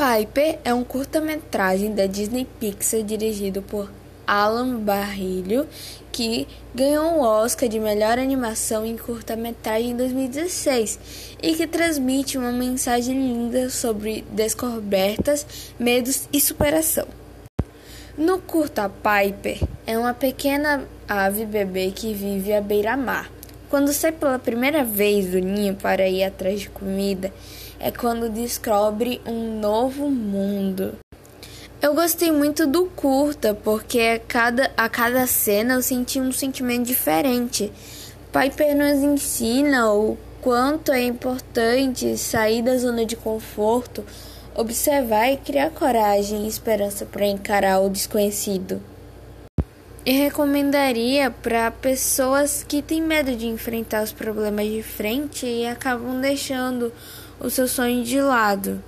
Piper é um curta-metragem da Disney Pixar dirigido por Alan Barrilho, que ganhou o Oscar de melhor animação em curta-metragem em 2016 e que transmite uma mensagem linda sobre descobertas, medos e superação. No curta Piper é uma pequena ave bebê que vive à beira-mar. Quando sai pela primeira vez do ninho para ir atrás de comida, é quando descobre um novo mundo. Eu gostei muito do curta, porque a cada, a cada cena eu senti um sentimento diferente. Piper nos ensina o quanto é importante sair da zona de conforto, observar e criar coragem e esperança para encarar o desconhecido. E recomendaria para pessoas que têm medo de enfrentar os problemas de frente e acabam deixando o seu sonho de lado.